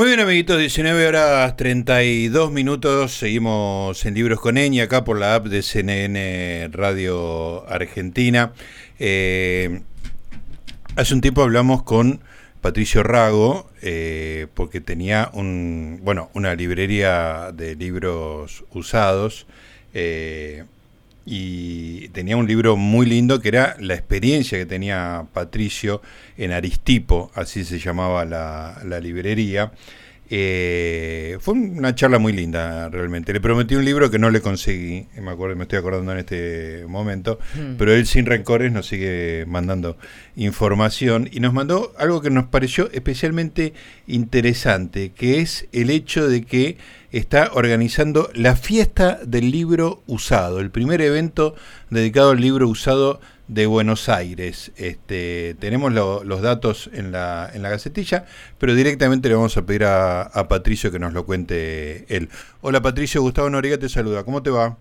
Muy bien, amiguitos, 19 horas 32 minutos. Seguimos en Libros con Eña, acá por la app de CNN Radio Argentina. Eh, hace un tiempo hablamos con Patricio Rago, eh, porque tenía un, bueno, una librería de libros usados. Eh, y tenía un libro muy lindo que era la experiencia que tenía Patricio en Aristipo, así se llamaba la, librería. Eh, fue una charla muy linda, realmente. Le prometí un libro que no le conseguí, me acuerdo, me estoy acordando en este momento, hmm. pero él sin rencores nos sigue mandando información y nos mandó algo que nos pareció especialmente interesante, que es el hecho de que está organizando la fiesta del libro usado, el primer evento dedicado al libro usado de Buenos Aires. Este, tenemos los datos en la, en la gacetilla, pero directamente le vamos a pedir a, Patricio que nos lo cuente él. Hola Patricio, Gustavo Noriega te saluda. ¿Cómo te va?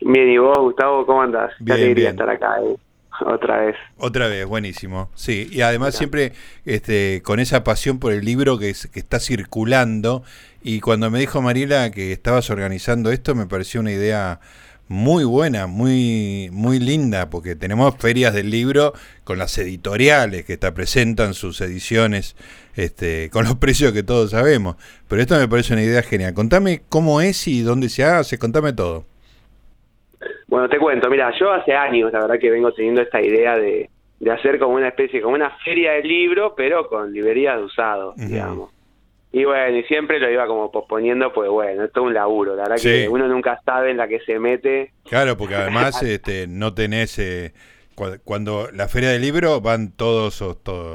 Bien, ¿y vos, Gustavo, cómo andás? Bien, Qué estar acá. Eh. Otra vez. Otra vez, buenísimo. Sí, y además siempre este, con esa pasión por el libro que, que está circulando. Y cuando me dijo Mariela que estabas organizando esto, me pareció una idea muy buena, muy, muy linda, porque tenemos ferias del libro con las editoriales que te presentan sus ediciones este, con los precios que todos sabemos. Pero esto me parece una idea genial. Contame cómo es y dónde se hace, contame todo. Bueno, te cuento, mira, yo hace años, la verdad que vengo teniendo esta idea de, de hacer como una especie, como una feria del libro, pero con librerías de usados, digamos. Y bueno, y siempre lo iba como posponiendo, pues bueno, esto es un laburo, la verdad que uno nunca sabe en la que se mete. Claro, porque además este, no tenés, eh, cuando la feria del libro van todos, todo,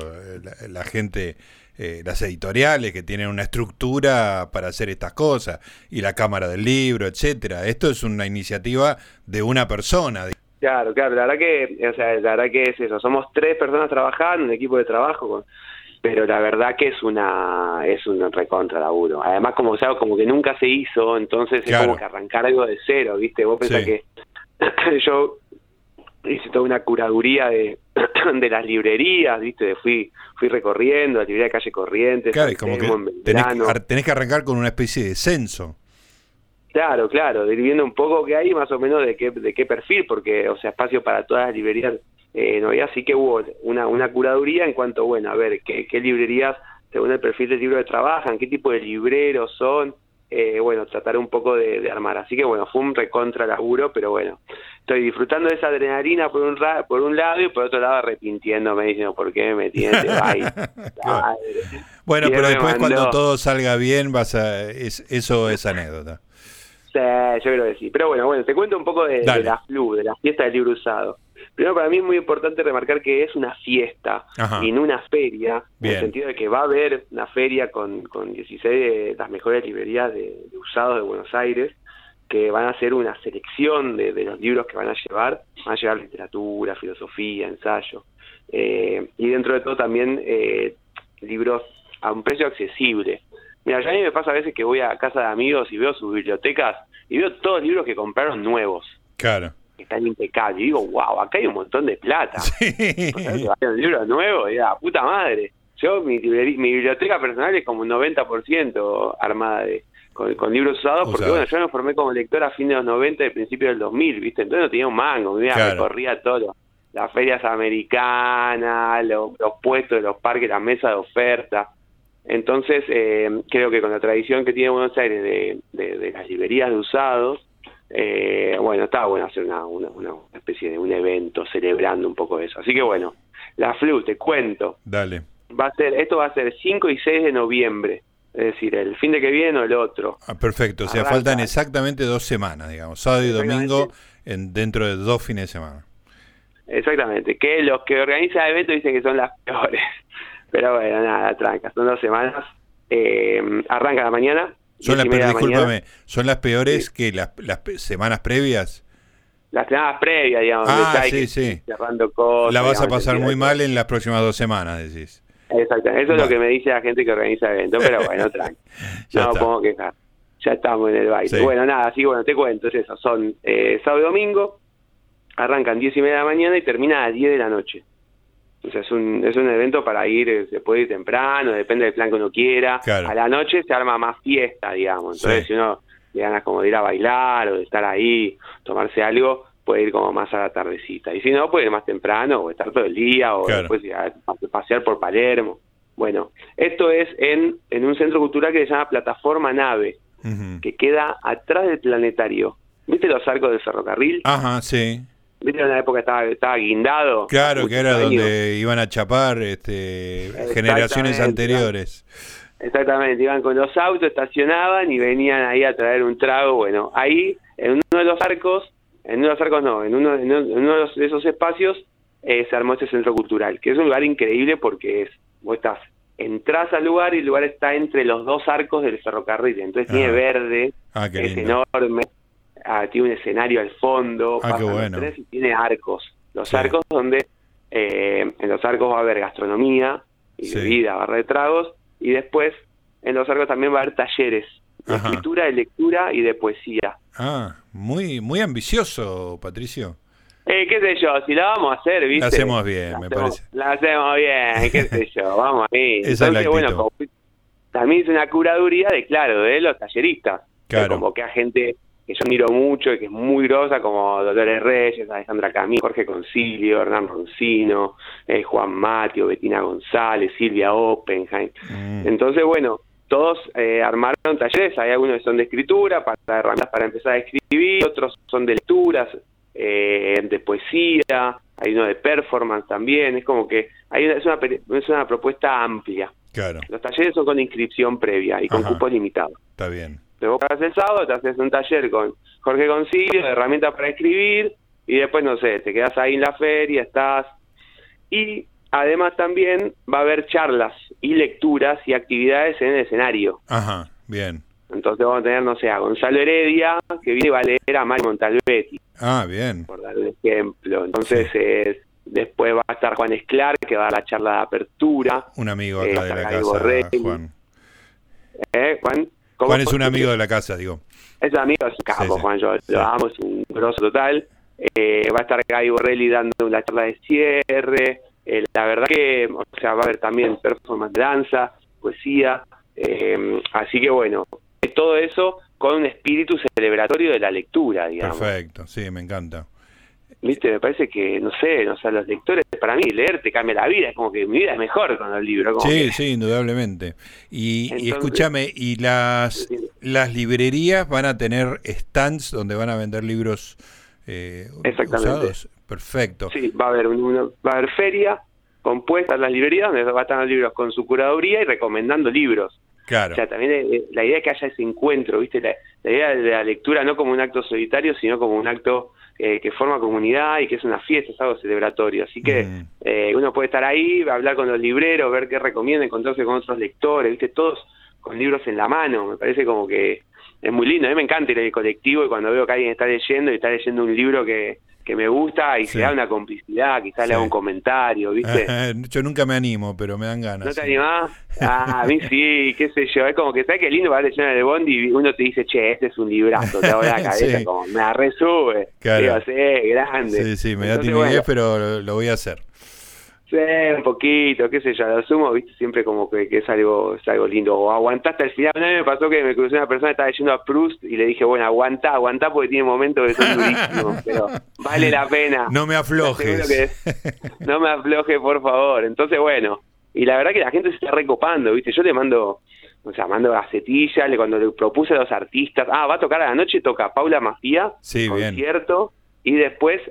la, gente, eh, las editoriales que tienen una estructura para hacer estas cosas, y la cámara del libro, etcétera. Esto es una iniciativa de una persona. Claro, claro, la verdad que, o sea, la verdad que es eso, somos tres personas trabajando, un equipo de trabajo con pero la verdad que es una es un recontra laburo. Además, como sea, como que nunca se hizo, entonces es como que arrancar algo de cero, ¿viste? Vos pensás que yo hice toda una curaduría de, de las librerías, ¿viste? Fui fui recorriendo la librería de calle Corrientes. Claro, como que tenés, que tenés que arrancar con una especie de censo. Claro, claro, de ir viendo un poco qué hay, más o menos de qué, de qué perfil, porque, o sea, espacio para todas las librerías eh, no había, así que hubo una, una curaduría en cuanto, bueno, a ver, qué, qué librerías, según el perfil del libro que trabajan, qué tipo de libreros son, eh, bueno, tratar un poco de, armar. Así que bueno, fue un recontra laburo, pero bueno, estoy disfrutando de esa adrenalina por un, por un lado y por otro lado arrepintiéndome diciendo, ¿por qué me metí en Bueno, pero después cuando todo salga bien, vas a, es, eso es anécdota. Sí, yo creo que sí. Pero bueno, bueno, te cuento un poco de, de la FLU, de la fiesta del libro usado. Primero, para mí es muy importante remarcar que es una fiesta y no una feria, en el sentido de que va a haber una feria con, con 16 de las mejores librerías de, usados de Buenos Aires, que van a hacer una selección de, los libros que van a llevar, van a llevar literatura, filosofía, ensayo, eh, y dentro de todo también eh, libros a un precio accesible. Mira, ya a mí me pasa a veces que voy a casa de amigos y veo sus bibliotecas y veo todos los libros que compraron nuevos. Claro están impecables. Y digo, wow, acá hay un montón de plata. un libro nuevo, y la puta madre. Yo, mi, mi biblioteca personal es como un 90% armada de, con, libros usados, porque bueno, yo me formé como lector a fin de los 90 y principio del 2000, ¿viste? Entonces no tenía un mango, me recorría todo. Las ferias americanas, los, puestos de los parques, la mesa de oferta. Entonces, eh, creo que con la tradición que tiene Buenos Aires de, de, de las librerías de usados, eh, bueno, estaba bueno hacer una, una, una, especie de un evento celebrando un poco eso. Así que bueno, la FLU, te cuento. Dale. Va a ser, esto va a ser 5 y 6 de noviembre. Es decir, el fin de que viene o el otro. Ah, perfecto, o sea, faltan exactamente dos semanas, digamos, sábado y domingo en, dentro de dos fines de semana. Exactamente, que los que organizan el evento dicen que son las peores. Pero bueno, nada, tranca, son dos semanas. Eh, arranca la mañana, son las, discúlpame, ¿son las peores que las, las semanas previas? Las semanas previas, digamos. Ah, sí, sí. la vas a pasar muy mal en las próximas dos semanas, decís. Exactamente, eso es lo que me dice la gente que organiza el evento, pero bueno, tranqui. no me puedo quejar. Ya estamos en el baile. Bueno, nada, así bueno, te cuento, es eso. Son eh, sábado y domingo, arrancan 10 y media de la mañana y termina a 10 de la noche. O sea, es un, es un evento para ir, eh, se puede ir temprano, depende del plan que uno quiera. A la noche se arma más fiesta, digamos. Entonces, si uno le ganas como de ir a bailar o de estar ahí, tomarse algo, puede ir como más a la tardecita. Y si no, puede ir más temprano o estar todo el día o después ir a pasear por Palermo. Bueno, esto es en, en un centro cultural que se llama Plataforma Nave, que queda atrás del planetario. ¿Viste los arcos del ferrocarril? Ajá, sí. ¿Viste en una época estaba, estaba guindado? Claro, que era donde iban a chapar este, generaciones anteriores. Exactamente, iban con los autos, estacionaban y venían ahí a traer un trago. Bueno, ahí, en uno de los arcos, en uno de los arcos no, en uno, en uno de esos espacios eh, se armó este centro cultural, que es un lugar increíble porque es, vos estás, entras al lugar y el lugar está entre los dos arcos del ferrocarril, entonces tiene ah. verde, ah, es enorme, Ah, tiene un escenario al fondo, ah, bueno. y tiene arcos. Los arcos donde eh, en los arcos va a haber gastronomía y bebida, barra de tragos, y después en los arcos también va a haber talleres de escritura, de lectura y de poesía. Ah, muy, muy ambicioso, Patricio. Eh, qué sé yo, si la vamos a hacer, ¿viste? La hacemos bien, me parece. La hacemos bien, qué sé yo, vamos ahí. Entonces, bueno, también es una curaduría de, claro, de los talleristas. Claro. Como que a gente que yo admiro mucho y que es muy grosa, como Dolores Reyes, Alejandra Camí, Jorge Concilio, Hernán Roncino, eh, Juan Matio, Betina González, Silvia Oppenheim. Mm. Entonces, bueno, todos eh, armaron talleres, hay algunos que son de escritura, para herramientas para empezar a escribir, otros son de lecturas, eh, de poesía, hay uno de performance también, es como que hay una, es, una, es una propuesta amplia. Claro. Los talleres son con inscripción previa y con cupo limitado. Está bien. Te vos el sábado, te haces un taller con Jorge Concilio de herramientas para escribir y después, no sé, te quedas ahí en la feria, estás... Y además también va a haber charlas y lecturas y actividades en el escenario. Ajá, bien. Entonces vamos a tener, no sé, a Gonzalo Heredia, que viene a leer a Mario Montalbetti. Ah, bien. Por dar un ejemplo. Entonces, después va a estar Juan Esclar, que va a dar la charla de apertura. Un amigo acá eh, de la casa, Juan. ¿Eh, Juan? Juan es un amigo de la casa, digo. Es amigo, es un capo, Juan, yo lo amo, es un grosso total. Eh, va a estar Gaby Borrelli dando una charla de cierre. Eh, la verdad que, o sea, va a haber también performance de danza, poesía. Eh, así que bueno, todo eso con un espíritu celebratorio de la lectura, digamos. Perfecto, sí, me encanta. Viste, me parece que, no sé, no sé, los lectores, para mí leer te cambia la vida, es como que mi vida es mejor con el libro. sí, sí, indudablemente. Y, escúchame, ¿y las, las librerías van a tener stands donde van a vender libros eh, Exactamente. Perfecto. Sí, va a haber, una, va a haber feria compuesta en las librerías donde va a estar los libros con su curaduría y recomendando libros. Claro. O sea, también eh, la idea es que haya ese encuentro, ¿viste? La, la idea de la lectura no como un acto solitario, sino como un acto eh, que forma comunidad y que es una fiesta, es algo celebratorio. Así que mm. eh, uno puede estar ahí, hablar con los libreros, ver qué recomienda, encontrarse con otros lectores, ¿viste? Todos con libros en la mano. Me parece como que es muy lindo. A mí me encanta ir al colectivo y cuando veo que alguien está leyendo y está leyendo un libro que, que me gusta y se da una complicidad, quizás le haga un comentario, ¿viste? yo nunca me animo, pero me dan ganas. ¿No te animás? Ah, a mí sí, qué sé yo. Es como que, ¿sabes qué lindo para leyendo el Bond y uno te dice, che, este es un librazo, te hago la cabeza, como me la resube. Claro. Digo, grande. Sí, sí, me da timidez, pero lo voy a hacer un poquito, qué sé yo, lo sumo, viste, siempre como que, es algo es algo lindo. O aguantaste al final. Una vez me pasó que me crucé una persona que estaba leyendo a Proust y le dije, bueno, aguanta, aguanta porque tiene momentos que son durísimos, pero vale la pena. No me aflojes. no me afloje, por favor. Entonces, bueno, y la verdad que la gente se está recopando, viste, yo le mando, o sea, mando gacetilla, le, cuando le propuse a los artistas, ah, va a tocar a la noche, toca Paula Mafia, sí, concierto, y después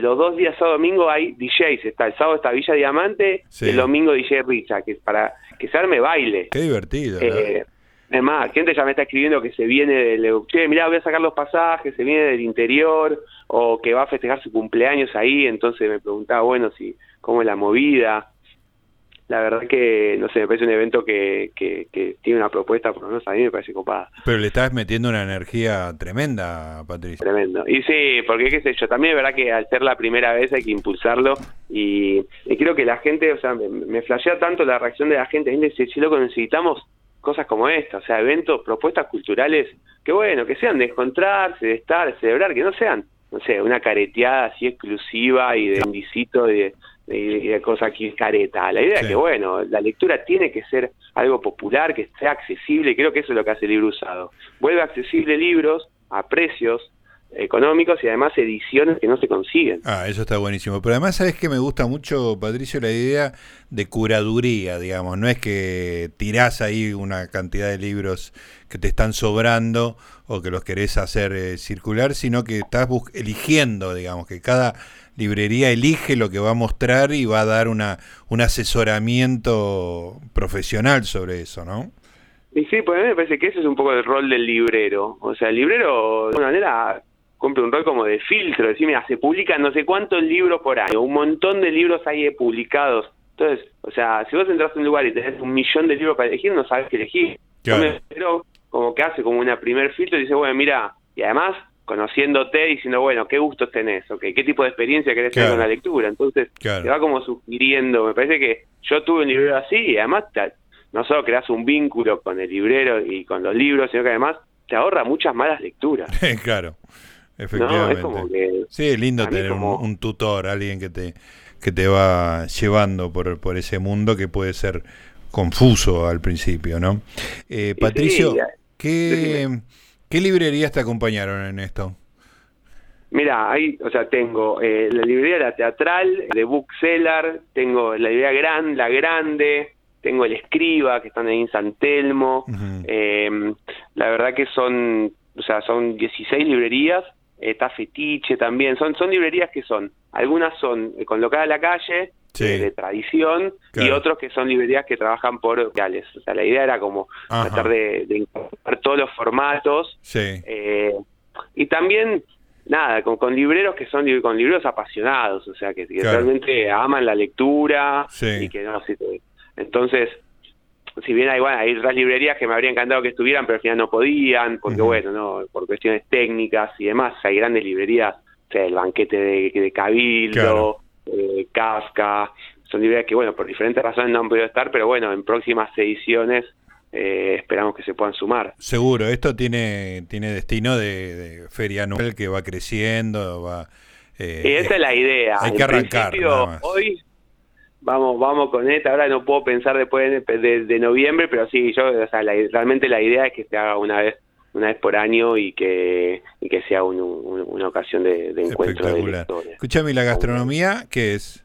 los dos días sábado domingo hay DJs, está el sábado está Villa Diamante, y el domingo DJ Richa, que es para que se arme baile. Qué divertido. Eh, es más, gente ya me está escribiendo que se viene del, che, mirá, voy a sacar los pasajes, se viene del interior, o que va a festejar su cumpleaños ahí, entonces me preguntaba, bueno, si, cómo es la movida la verdad que, no sé, me parece un evento que, que, tiene una propuesta, por lo menos a mí me parece copada. Pero le estás metiendo una energía tremenda, Patricia. Tremendo. Y sí, porque qué sé yo, también es verdad que al ser la primera vez hay que impulsarlo y, creo que la gente, o sea, me, flashea tanto la reacción de la gente, dice, si loco, necesitamos cosas como esta, o sea, eventos, propuestas culturales, que bueno, que sean de encontrarse, de estar, de celebrar, que no sean, no sé, una careteada así exclusiva y de visito de y, de cosas aquí careta. La idea es que, bueno, la lectura tiene que ser algo popular, que sea accesible, y creo que eso es lo que hace el libro usado. Vuelve accesible libros a precios económicos y además ediciones que no se consiguen. Ah, eso está buenísimo. Pero además, ¿sabes que me gusta mucho, Patricio, la idea de curaduría, digamos? No es que tirás ahí una cantidad de libros que te están sobrando o que los querés hacer eh, circular, sino que estás eligiendo, digamos, que cada librería elige lo que va a mostrar y va a dar una, un asesoramiento profesional sobre eso, ¿no? Y sí, pues a mí me parece que ese es un poco el rol del librero. O sea, el librero, de alguna manera, cumple un rol como de filtro, decir, mira, se publican no sé cuántos libros por año, un montón de libros hay publicados. Entonces, o sea, si vos entras a un lugar y tenés un millón de libros para elegir, no sabes qué elegir. Pero como que hace como una primer filtro y dice, bueno, mira, y además conociéndote diciendo, bueno, ¿qué gustos tenés? Okay, ¿Qué tipo de experiencia querés tener con la lectura? Entonces, te va como sugiriendo. Me parece que yo tuve un librero así y además no solo creas un vínculo con el librero y con los libros, sino que además te ahorra muchas malas lecturas. claro. Efectivamente. sí, es lindo tener un, tutor, alguien que te, que te va llevando por, por ese mundo que puede ser confuso al principio, ¿no? Eh, Patricio, ¿qué, ¿qué librerías te acompañaron en esto? Mira, ahí, o sea, tengo eh, la librería La Teatral, de Bookseller, tengo la librería Gran, La Grande, tengo el Escriba, que están ahí en San Telmo. Em, la verdad que son, o sea, son 16 librerías está Fetiche también, son, son librerías que son, algunas son eh, colocadas a la calle, de tradición, y otros que son librerías que trabajan por reales. O sea, la idea era como tratar de, de, incorporar todos los formatos. Eh, y también, nada, con, con, libreros que son con libreros apasionados, o sea, que, realmente aman la lectura y que no, entonces si bien hay, bueno, hay otras librerías que me habría encantado que estuvieran, pero al final no podían, porque bueno, no por cuestiones técnicas y demás, hay grandes librerías, o sea, el banquete de, Cabildo, eh, Kafka, son librerías que, bueno, por diferentes razones no han podido estar, pero bueno, en próximas ediciones eh, esperamos que se puedan sumar. Seguro, esto tiene, tiene destino de, feria anual que va creciendo, va... Eh, y esa es la idea. Hay que arrancar. Hoy vamos vamos con esta ahora no puedo pensar después de, noviembre pero sí yo o sea realmente la idea es que se haga una vez una vez por año y que y que sea una ocasión de, encuentro de lectores. escúchame la gastronomía qué es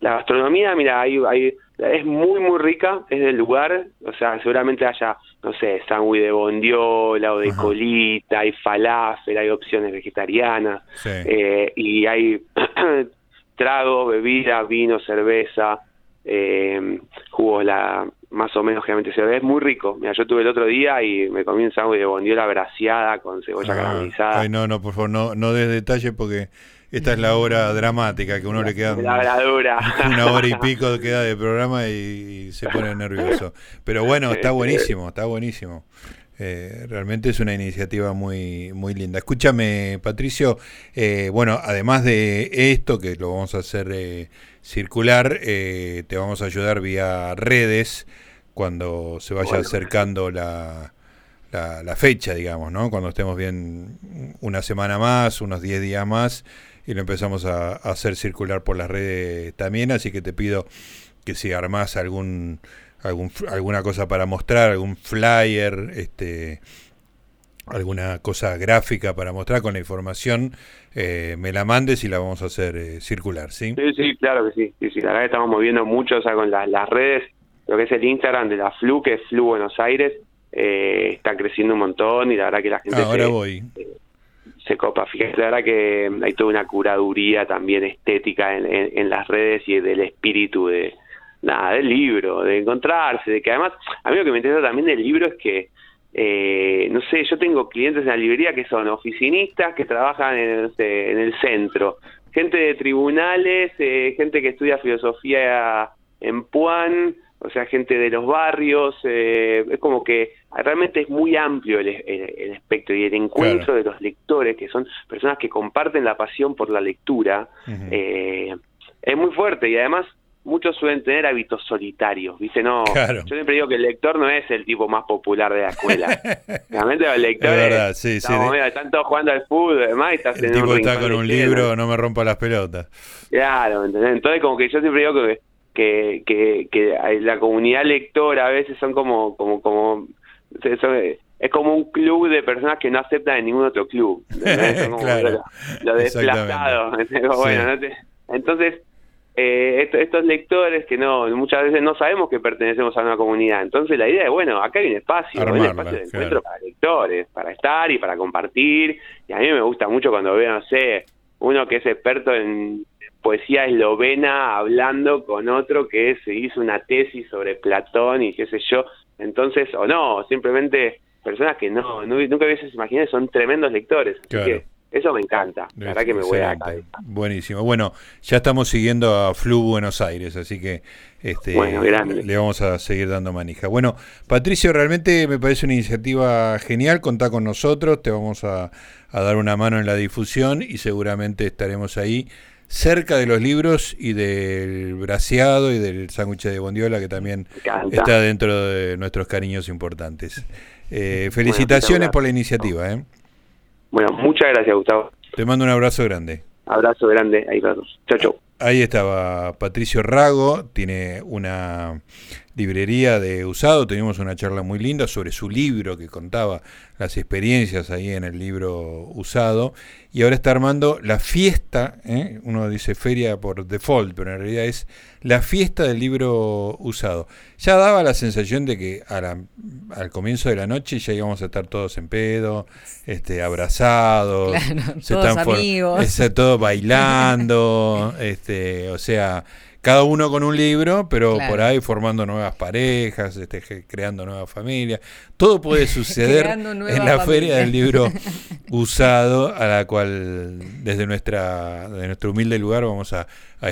la gastronomía mira hay, hay es muy muy rica es del lugar o sea seguramente haya no sé sándwich de bondiola o de colita hay falafel hay opciones vegetarianas eh, y hay trago, bebida, vino, cerveza, eh, jugos la más o menos generalmente se ve, es muy rico. Mira, yo tuve el otro día y me comí un sándwich de bondiola braseada con cebolla ah, caramelizada. Ay, no, no, por favor, no, no des detalle porque esta es la hora dramática que uno le queda una hora y pico queda de programa y, se pone nervioso. Pero bueno, está buenísimo, está buenísimo. Eh, realmente es una iniciativa muy, muy linda. Escúchame, Patricio, eh, bueno, además de esto, que lo vamos a hacer eh, circular, te vamos a ayudar vía redes cuando se vaya acercando la, la, fecha, digamos, ¿no? Cuando estemos bien una semana más, unos 10 días más, y lo empezamos a, a hacer circular por las redes también, así que te pido que si armás algún algún, alguna cosa para mostrar, algún flyer, este, alguna cosa gráfica para mostrar con la información, eh, me la mandes y la vamos a hacer eh, circular, ¿sí? Sí, sí, claro que sí. sí, sí la verdad estamos moviendo mucho, o sea, con las redes, lo que es el Instagram de la FLU, que es FLU Buenos Aires, eh, está creciendo un montón y la verdad que la gente... Ahora voy. se copa. Fíjate, la verdad que hay toda una curaduría también estética en, en las redes y del espíritu de, nada, del libro, de encontrarse, de que además, a mí lo que me interesa también del libro es que, eh, no sé, yo tengo clientes en la librería que son oficinistas que trabajan en, en el centro, gente de tribunales, eh, gente que estudia filosofía en Puan, o sea, gente de los barrios, eh, es como que realmente es muy amplio el, el, espectro y el encuentro de los lectores, que son personas que comparten la pasión por la lectura, es muy fuerte y además muchos suelen tener hábitos solitarios, ¿viste? No, yo siempre digo que el lector no es el tipo más popular de la escuela. Realmente los lectores verdad, sí, sí, están todos jugando al fútbol, además, estás el tipo está con un libro, no me rompa las pelotas. Claro, ¿entendés? Entonces como que yo siempre digo que que, que, que la comunidad lectora a veces son como como como es como un club de personas que no aceptan en ningún otro club. claro, lo, desplazado. bueno, entonces, eh, estos lectores que no muchas veces no sabemos que pertenecemos a una comunidad. Entonces la idea es, bueno, acá hay un espacio, un espacio de encuentro para lectores, para estar y para compartir. Y a mí me gusta mucho cuando veo, no sé, uno que es experto en poesía eslovena hablando con otro que se hizo una tesis sobre Platón y qué sé yo. Entonces, o no, simplemente personas que no, nunca hubieses imaginado, son tremendos lectores. Así que eso me encanta, la verdad que me voy a Buenísimo. Bueno, ya estamos siguiendo a Flu Buenos Aires, así que este, le vamos a seguir dando manija. Bueno, Patricio, realmente me parece una iniciativa genial, contá con nosotros, te vamos a, dar una mano en la difusión y seguramente estaremos ahí cerca de los libros y del braseado y del sándwich de bondiola que también está dentro de nuestros cariños importantes. Eh, felicitaciones por la iniciativa. ¿eh? Bueno, muchas gracias, Gustavo. Te mando un abrazo grande. Abrazo grande, ahí todos. Chao, chao. Ahí estaba Patricio Rago, tiene una librería de usado, teníamos una charla muy linda sobre su libro que contaba las experiencias ahí en el libro usado y ahora está armando la fiesta, ¿eh? uno dice feria por default, pero en realidad es la fiesta del libro usado. Ya daba la sensación de que al comienzo de la noche ya íbamos a estar todos en pedo, este, abrazados, todos amigos. todo bailando, este, o sea cada uno con un libro, pero por ahí formando nuevas parejas, este, creando nuevas familias. Todo puede suceder en la feria del libro usado, a la cual desde nuestra, de nuestro humilde lugar vamos a, a